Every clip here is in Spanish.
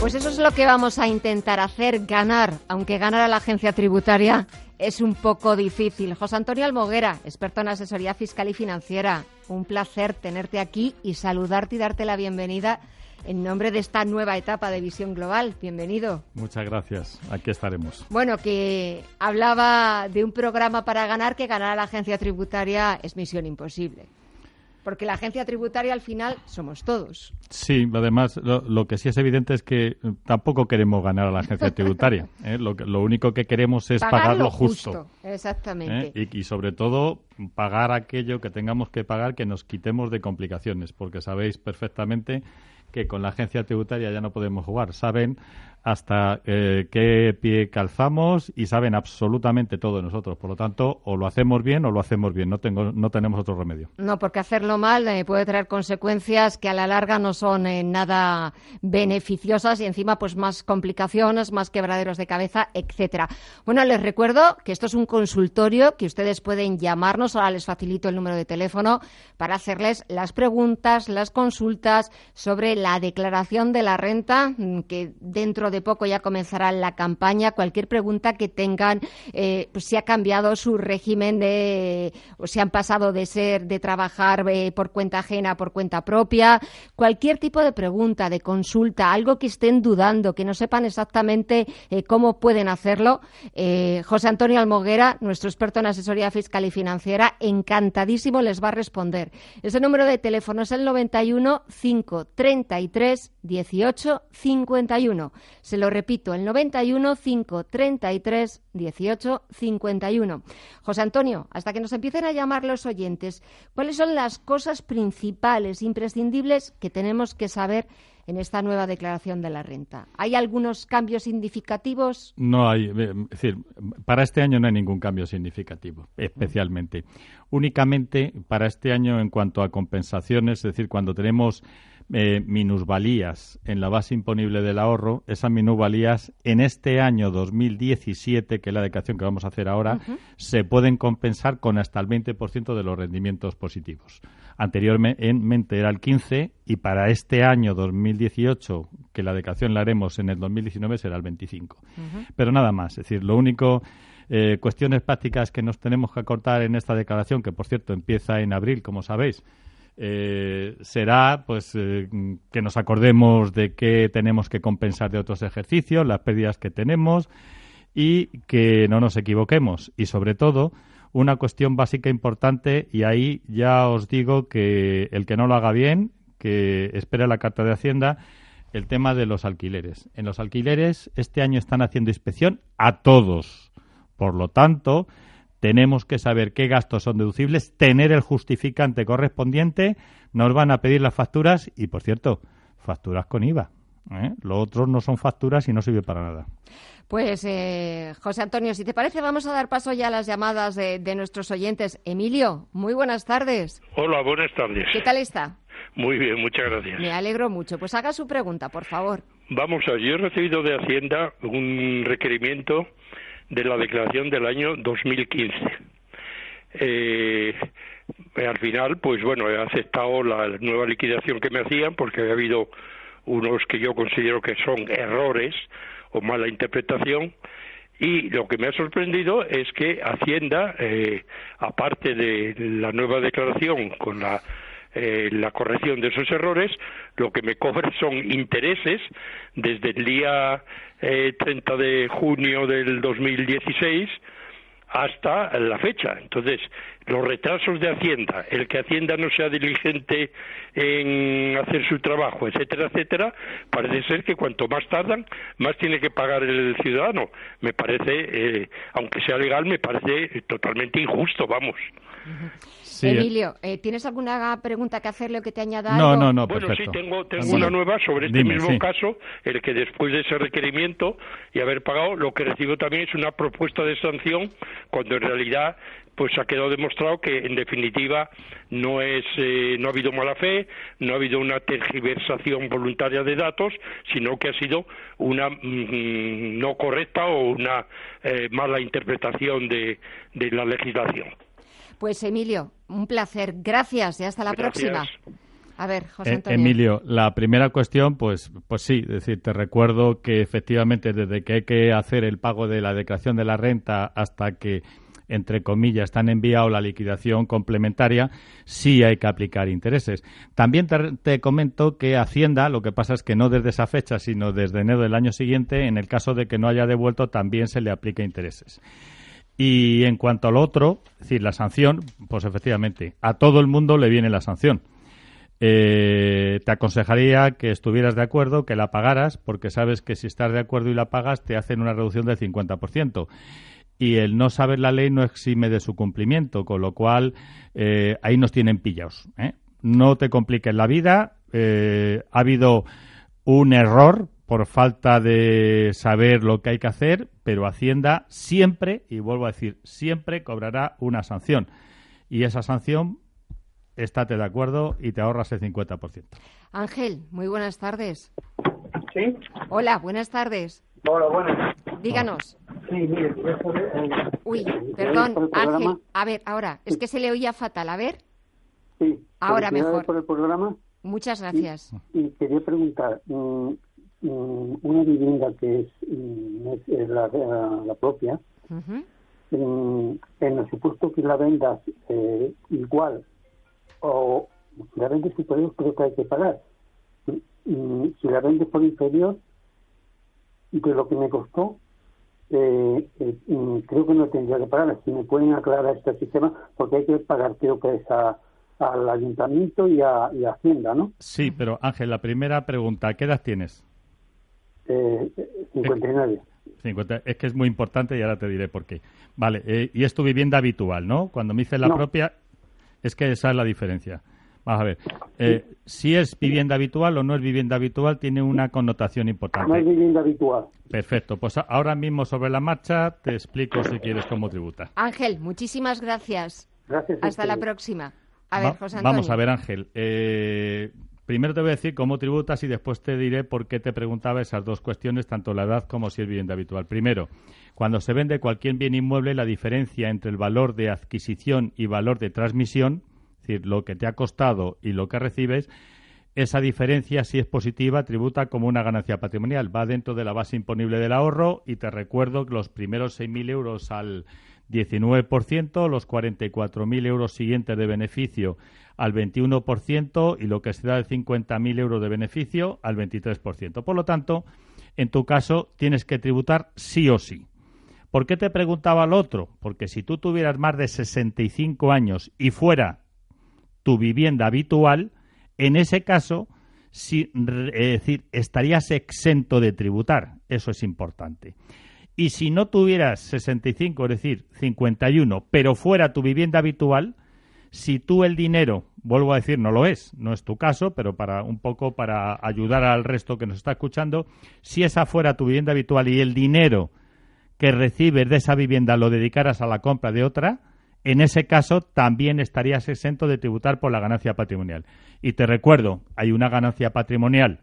Pues eso es lo que vamos a intentar hacer, ganar, aunque ganar a la agencia tributaria es un poco difícil. José Antonio Almoguera, experto en asesoría fiscal y financiera, un placer tenerte aquí y saludarte y darte la bienvenida en nombre de esta nueva etapa de Visión Global. Bienvenido. Muchas gracias. Aquí estaremos. Bueno, que hablaba de un programa para ganar que ganar a la agencia tributaria es misión imposible. Porque la agencia tributaria al final somos todos. Sí, además lo, que sí es evidente es que tampoco queremos ganar a la agencia tributaria. ¿eh? Lo, lo, único que queremos es pagar lo justo. Exactamente. ¿eh? Y, y, sobre todo pagar aquello que tengamos que pagar que nos quitemos de complicaciones, porque sabéis perfectamente que con la agencia tributaria ya no podemos jugar. Saben hasta eh, qué pie calzamos y saben absolutamente todo nosotros. Por lo tanto, o lo hacemos bien o lo hacemos bien. No, tengo, no tenemos otro remedio. No, porque hacerlo mal eh, puede traer consecuencias que a la larga no son eh, nada beneficiosas y encima pues más complicaciones, más quebraderos de cabeza, etcétera. Bueno, les recuerdo que esto es un consultorio que ustedes pueden llamarnos. Ahora les facilito el número de teléfono para hacerles las preguntas, las consultas sobre la declaración de la renta mm, que dentro de poco ya comenzará la campaña. Cualquier pregunta que tengan, eh, pues si ha cambiado su régimen de, o si han pasado de ser, de trabajar eh, por cuenta ajena por cuenta propia, cualquier tipo de pregunta, de consulta, algo que estén dudando, que no sepan exactamente eh, cómo pueden hacerlo. José Antonio Almoguera, nuestro experto en asesoría fiscal y financiera, encantadísimo les va a responder. Ese número de teléfono es el 91 533 18 51. Se lo repito, el 91 533 18 51. José Antonio, hasta que nos empiecen a llamar los oyentes, ¿cuáles son las cosas principales, imprescindibles que tenemos que saber en esta nueva declaración de la renta? ¿Hay algunos cambios significativos? No hay, eh, es decir, para este año no hay ningún cambio significativo, especialmente. Únicamente para este año en cuanto a compensaciones, es decir, cuando tenemos eh, minusvalías en la base imponible del ahorro, esas minusvalías en este año 2017, que es la declaración que vamos a hacer ahora, se pueden compensar con hasta el 20% de los rendimientos positivos. Anteriormente era el 15 y para este año 2018, que la declaración la haremos en el 2019, será el 25. Pero nada más, es decir, lo único eh, cuestiones prácticas que nos tenemos que acortar en esta declaración, que por cierto empieza en abril, como sabéis, eh, será pues eh, que nos acordemos de qué tenemos que compensar de otros ejercicios, las pérdidas que tenemos y que no nos equivoquemos. Y sobre todo, una cuestión básica importante, y ahí ya os digo que el que no lo haga bien, que espere la carta de Hacienda, el tema de los alquileres. En los alquileres este año están haciendo inspección a todos. Por lo tanto, tenemos que saber qué gastos son deducibles, tener el justificante correspondiente, nos van a pedir las facturas y, por cierto, facturas con IVA. ¿eh? Lo otro no son facturas y no sirve para nada. Pues, eh, José Antonio, si te parece, vamos a dar paso ya a las llamadas de, nuestros oyentes. Emilio, muy buenas tardes. Hola, buenas tardes. ¿Qué tal está? Muy bien, muchas gracias. Me alegro mucho. Pues haga su pregunta, por favor. Vamos a ver, yo he recibido de Hacienda un requerimiento de la declaración del año 2015. Eh, al final, pues bueno, he aceptado la nueva liquidación que me hacían porque había habido unos que yo considero que son errores o mala interpretación y lo que me ha sorprendido es que Hacienda, eh, aparte de la nueva declaración con la eh, la corrección de esos errores, lo que me cobra son intereses desde el día eh, 30 de junio del 2016 hasta la fecha. Entonces, los retrasos de Hacienda, el que Hacienda no sea diligente en hacer su trabajo, etcétera, etcétera, parece ser que cuanto más tardan, más tiene que pagar el ciudadano. Me parece, eh, aunque sea legal, me parece totalmente injusto, vamos. Emilio, eh, ¿tienes alguna pregunta que hacerle o que te añada no, algo? No, no, Bueno, perfecto. sí, tengo, tengo una nueva sobre este mismo caso, el que después de ese requerimiento y haber pagado, lo que recibo también es una propuesta de sanción, cuando en realidad pues ha quedado demostrado que en definitiva no es eh, no ha habido mala fe, no ha habido una tergiversación voluntaria de datos, sino que ha sido una mm, no correcta o una eh, mala interpretación de, de la legislación. Pues Emilio, un placer. Gracias y hasta la próxima. A ver, José eh, Antonio. Emilio, la primera cuestión, pues, pues sí, es decir, te recuerdo que efectivamente desde que hay que hacer el pago de la declaración de la renta hasta que entre comillas, están enviado la liquidación complementaria, sí hay que aplicar intereses. También te, te, comento que Hacienda, lo que pasa es que no desde esa fecha, sino desde enero del año siguiente, en el caso de que no haya devuelto, también se le aplica intereses. Y en cuanto al otro, es decir, la sanción, pues efectivamente, a todo el mundo le viene la sanción. Eh, te aconsejaría que estuvieras de acuerdo, que la pagaras, porque sabes que si estás de acuerdo y la pagas, te hacen una reducción del 50%. Y el no saber la ley no exime de su cumplimiento, con lo cual eh, ahí nos tienen pillados. ¿eh? No te compliques la vida. Eh, ha habido un error por falta de saber lo que hay que hacer, pero Hacienda siempre, y vuelvo a decir, siempre cobrará una sanción. Y esa sanción, estate de acuerdo y te ahorras el 50%. Ángel, muy buenas tardes. ¿Sí? Hola, buenas tardes. Hola, buenas. Díganos. Sí, mire, eh, Uy, perdón. Ángel. A ver, ahora, es que se le oía fatal. A ver, Sí, Ahora mejor. por el programa muchas gracias. y quería preguntar, mm, una vivienda que es, mm, es- es la, propia, mm, en el supuesto que la vendas eh, igual o la vendes superior creo que hay que pagar. Mm, mm, si la vendes por inferior de lo que me costó, eh, eh, mm, creo que no tendría que pagar. Si me pueden aclarar este sistema, porque hay que pagar, creo que es a- al ayuntamiento y a, y a Hacienda, ¿no? Sí, pero Ángel, la primera pregunta, ¿qué edad tienes? Eh, eh, 59. 50. Es que es muy importante y ahora te diré por qué. Vale, eh, y es tu vivienda habitual, ¿no? Cuando me dices la No. propia, es que esa es la diferencia. Vamos a ver, eh, si es vivienda habitual o no es vivienda habitual, tiene una connotación No es importante. vivienda habitual. Perfecto, pues ahora mismo sobre la marcha te explico si quieres cómo tributa. Ángel, muchísimas gracias. Gracias. Hasta la próxima. A ver, Va- José Antonio. Vamos a ver, Ángel. eh, primero te voy a decir cómo tributas y después te diré por qué te preguntaba esas dos cuestiones, tanto la edad como si es vivienda habitual. Primero, cuando se vende cualquier bien inmueble, la diferencia entre el valor de adquisición y valor de transmisión, es decir, lo que te ha costado y lo que recibes, esa diferencia, si es positiva, tributa como una ganancia patrimonial. Va dentro de la base imponible del ahorro y te recuerdo que los primeros 6.000 euros al 19%, los 44.000 euros siguientes de beneficio al 21% y lo que se da de 50.000 euros de beneficio al 23%. Por lo tanto, en tu caso tienes que tributar sí o sí. ¿Por qué te preguntaba lo otro? Porque si tú tuvieras más de 65 años y fuera tu vivienda habitual, en ese caso, re- es decir, estarías exento de tributar. Eso es importante. Y si no tuvieras 65, es decir, 51, pero fuera tu vivienda habitual, si tú el dinero, vuelvo a decir, no lo es, no es tu caso, pero para un poco para ayudar al resto que nos está escuchando, si esa fuera tu vivienda habitual y el dinero que recibes de esa vivienda lo dedicaras a la compra de otra, en ese caso también estarías exento de tributar por la ganancia patrimonial. Y te recuerdo, hay una ganancia patrimonial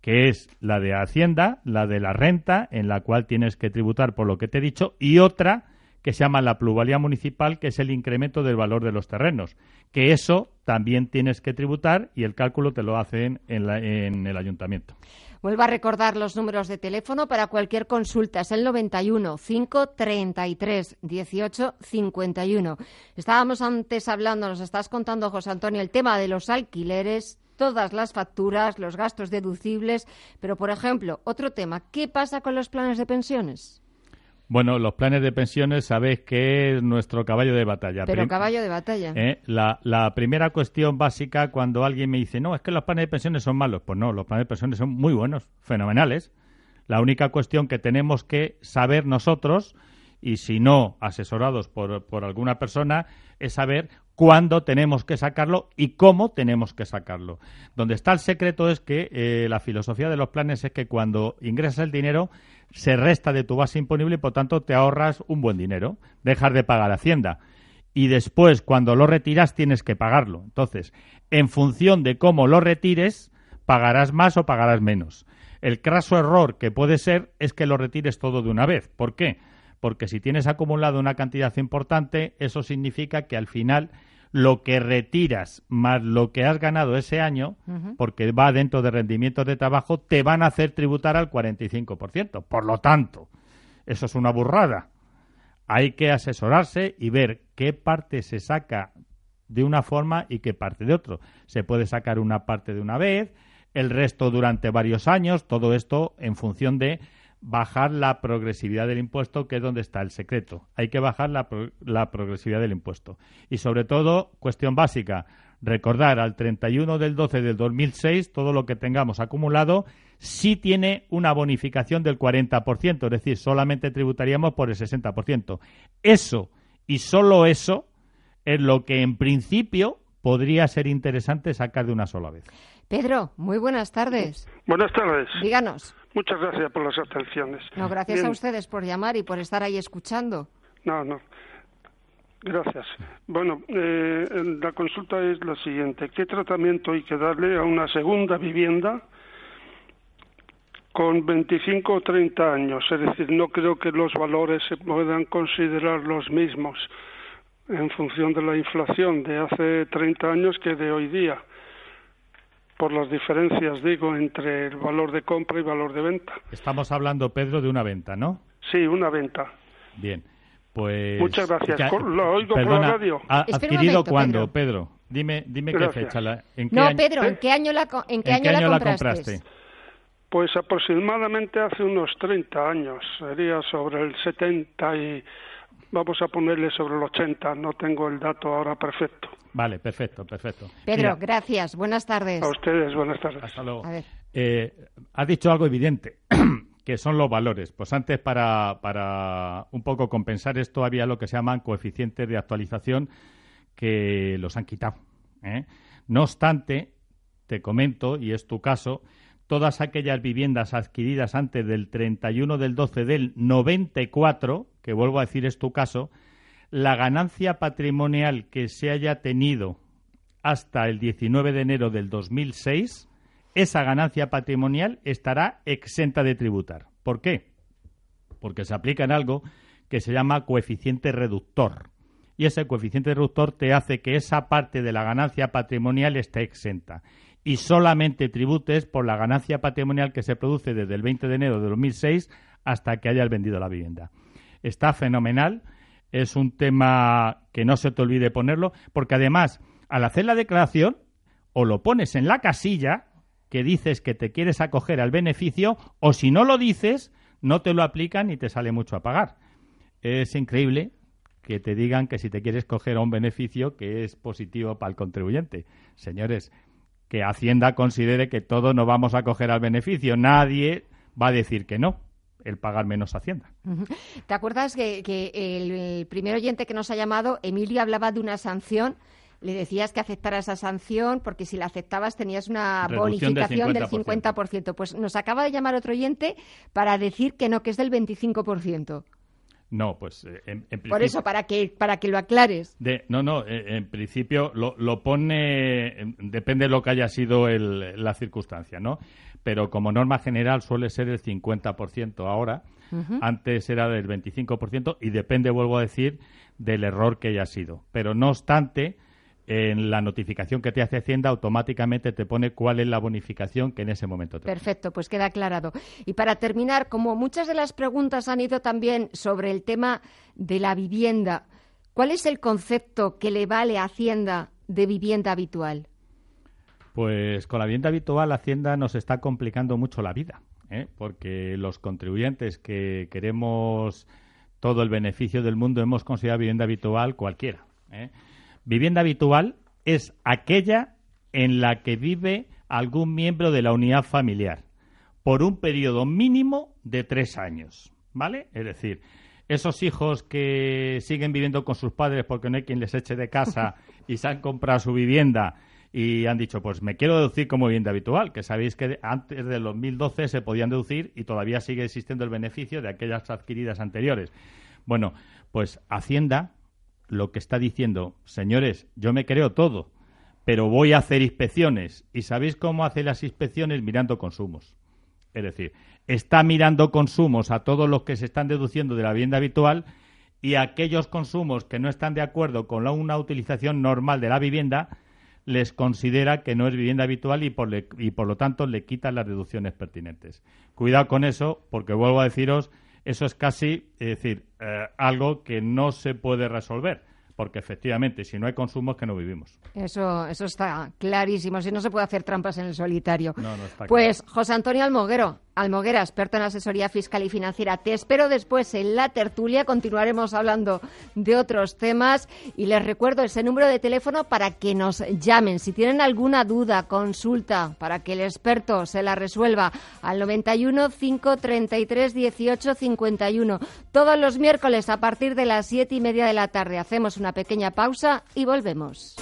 que es la de Hacienda, la de la renta, en la cual tienes que tributar por lo que te he dicho, y otra que se llama la plusvalía municipal, que es el incremento del valor de los terrenos, que eso también tienes que tributar y el cálculo te lo hacen en, la- en el ayuntamiento. Vuelvo a recordar los números de teléfono para cualquier consulta. Es el 91 533 18 51. Estábamos antes hablando, nos estás contando, José Antonio, el tema de los alquileres, todas las facturas, los gastos deducibles. Pero, por ejemplo, otro tema, ¿qué pasa con los planes de pensiones? Bueno, los planes de pensiones sabéis que es nuestro caballo de batalla. Pero Prim- caballo de batalla. Eh, la, la primera cuestión básica cuando alguien me dice, no, es que los planes de pensiones son malos. Pues no, los planes de pensiones son muy buenos, fenomenales. La única cuestión que tenemos que saber nosotros y si no, asesorados por, por alguna persona, es saber cuándo tenemos que sacarlo y cómo tenemos que sacarlo. Donde está el secreto es que eh, la filosofía de los planes es que cuando ingresas el dinero se resta de tu base imponible y por tanto te ahorras un buen dinero, dejas de pagar Hacienda. Y después, cuando lo retiras, tienes que pagarlo. Entonces, en función de cómo lo retires, pagarás más o pagarás menos. El craso error que puede ser es que lo retires todo de una vez. ¿Por qué? porque si tienes acumulado una cantidad importante, eso significa que al final lo que retiras más lo que has ganado ese año, porque va dentro de rendimientos de trabajo, te van a hacer tributar al 45%. Por lo tanto, eso es una burrada. Hay que asesorarse y ver qué parte se saca de una forma y qué parte de otro. Se puede sacar una parte de una vez, el resto durante varios años, todo esto en función de bajar la progresividad del impuesto, que es donde está el secreto. Hay que bajar la, la, progresividad del impuesto. Y sobre todo, cuestión básica, recordar al 31 del 12 del 2006, todo lo que tengamos acumulado, sí tiene una bonificación del 40%, es decir, solamente tributaríamos por el 60%. Eso y solo eso es lo que en principio podría ser interesante sacar de una sola vez. Pedro, muy buenas tardes. Buenas tardes. Díganos. Muchas gracias por las atenciones. No, gracias a ustedes por llamar y por estar ahí escuchando. No, no. Gracias. Bueno, eh, la consulta es la siguiente. ¿Qué tratamiento hay que darle a una segunda vivienda con 25 o 30 años? Es decir, no creo que los valores se puedan considerar los mismos en función de la inflación de hace 30 años que de hoy día por las diferencias, digo, entre el valor de compra y valor de venta. Estamos hablando, Pedro, de una venta, ¿no? Sí, una venta. Bien, pues... Muchas gracias. lo oigo por la radio. ¿Adquirido cuándo, Pedro? Dime, dime qué fecha. ¿en qué no, Pedro, ¿en qué año la, en qué año, la, compraste? Pues aproximadamente hace unos 30 años. Sería sobre el 70 y vamos a ponerle sobre el 80, no tengo el dato ahora perfecto. Vale, perfecto, perfecto. Pedro, gracias, buenas tardes. A ustedes, buenas tardes. Hasta luego. Eh, has dicho algo evidente, que son los valores. Pues antes, para, para un poco compensar esto, había lo que se llaman coeficientes de actualización que los han quitado. ¿eh? No obstante, te comento, y es tu caso, todas aquellas viviendas adquiridas antes del 31 del 12 del 94, que vuelvo a decir es tu caso, la ganancia patrimonial que se haya tenido hasta el 19 de enero del 2006, esa ganancia patrimonial estará exenta de tributar. ¿Por qué? Porque se aplica en algo que se llama coeficiente reductor. Y ese coeficiente reductor te hace que esa parte de la ganancia patrimonial esté exenta y solamente tributes por la ganancia patrimonial que se produce desde el 20 de enero de 2006 hasta que hayas vendido la vivienda. Está fenomenal, es un tema que no se te olvide ponerlo, porque además, al hacer la declaración, o lo pones en la casilla que dices que te quieres acoger al beneficio, o si no lo dices, no te lo aplican y te sale mucho a pagar. Es increíble que te digan que si te quieres coger a un beneficio que es positivo para el contribuyente. Señores, que Hacienda considere que todos nos vamos a coger al beneficio. Nadie va a decir que no el pagar menos Hacienda. ¿Te acuerdas que, el, primer oyente que nos ha llamado, Emilio, hablaba de una sanción? Le decías que aceptara esa sanción porque si la aceptabas tenías una bonificación del 50%. Pues nos acaba de llamar otro oyente para decir que no, que es del 25%. No, pues eh, en, principio... Por eso, para que, para que lo aclares. De, no, no, eh, en principio lo, lo, pone, depende de lo que haya sido el, la circunstancia, ¿no? Pero como norma general suele ser el 50% ahora, antes era del 25% y depende, vuelvo a decir, del error que haya sido. Pero no obstante, en la notificación que te hace Hacienda automáticamente te pone cuál es la bonificación que en ese momento te Perfecto, pues queda aclarado. Y para terminar, como muchas de las preguntas han ido también sobre el tema de la vivienda, ¿cuál es el concepto que le vale a Hacienda de vivienda habitual? Pues con la vivienda habitual Hacienda nos está complicando mucho la vida, ¿eh? porque los contribuyentes que queremos todo el beneficio del mundo hemos considerado vivienda habitual cualquiera. ¿eh? Vivienda habitual es aquella en la que vive algún miembro de la unidad familiar por un periodo mínimo de tres años, ¿vale? Es decir, esos hijos que siguen viviendo con sus padres porque no hay quien les eche de casa y se han comprado su vivienda y han dicho, pues me quiero deducir como vivienda habitual, que sabéis que antes del 2012 se podían deducir y todavía sigue existiendo el beneficio de aquellas adquiridas anteriores. Bueno, pues Hacienda lo que está diciendo, señores, yo me creo todo, pero voy a hacer inspecciones. ¿Y sabéis cómo hace las inspecciones? Mirando consumos. Es decir, está mirando consumos a todos los que se están deduciendo de la vivienda habitual y aquellos consumos que no están de acuerdo con una utilización normal de la vivienda, les considera que no es vivienda habitual y por, y por lo tanto le quita las deducciones pertinentes. Cuidado con eso, porque vuelvo a deciros, eso es casi, es decir, eh, algo que no se puede resolver porque efectivamente, si no hay consumo es que no vivimos. Eso, eso está clarísimo. Si no se puede hacer trampas en el solitario. pues José Antonio Almoguero, Almoguera, experto en asesoría fiscal y financiera. Te espero después en la tertulia. Continuaremos hablando de otros temas. Y les recuerdo ese número de teléfono para que nos llamen. Si tienen alguna duda, consulta, para que el experto se la resuelva al 91 533 18 51. Todos los miércoles a partir de las siete y media de la tarde. Hacemos una pequeña pausa y volvemos.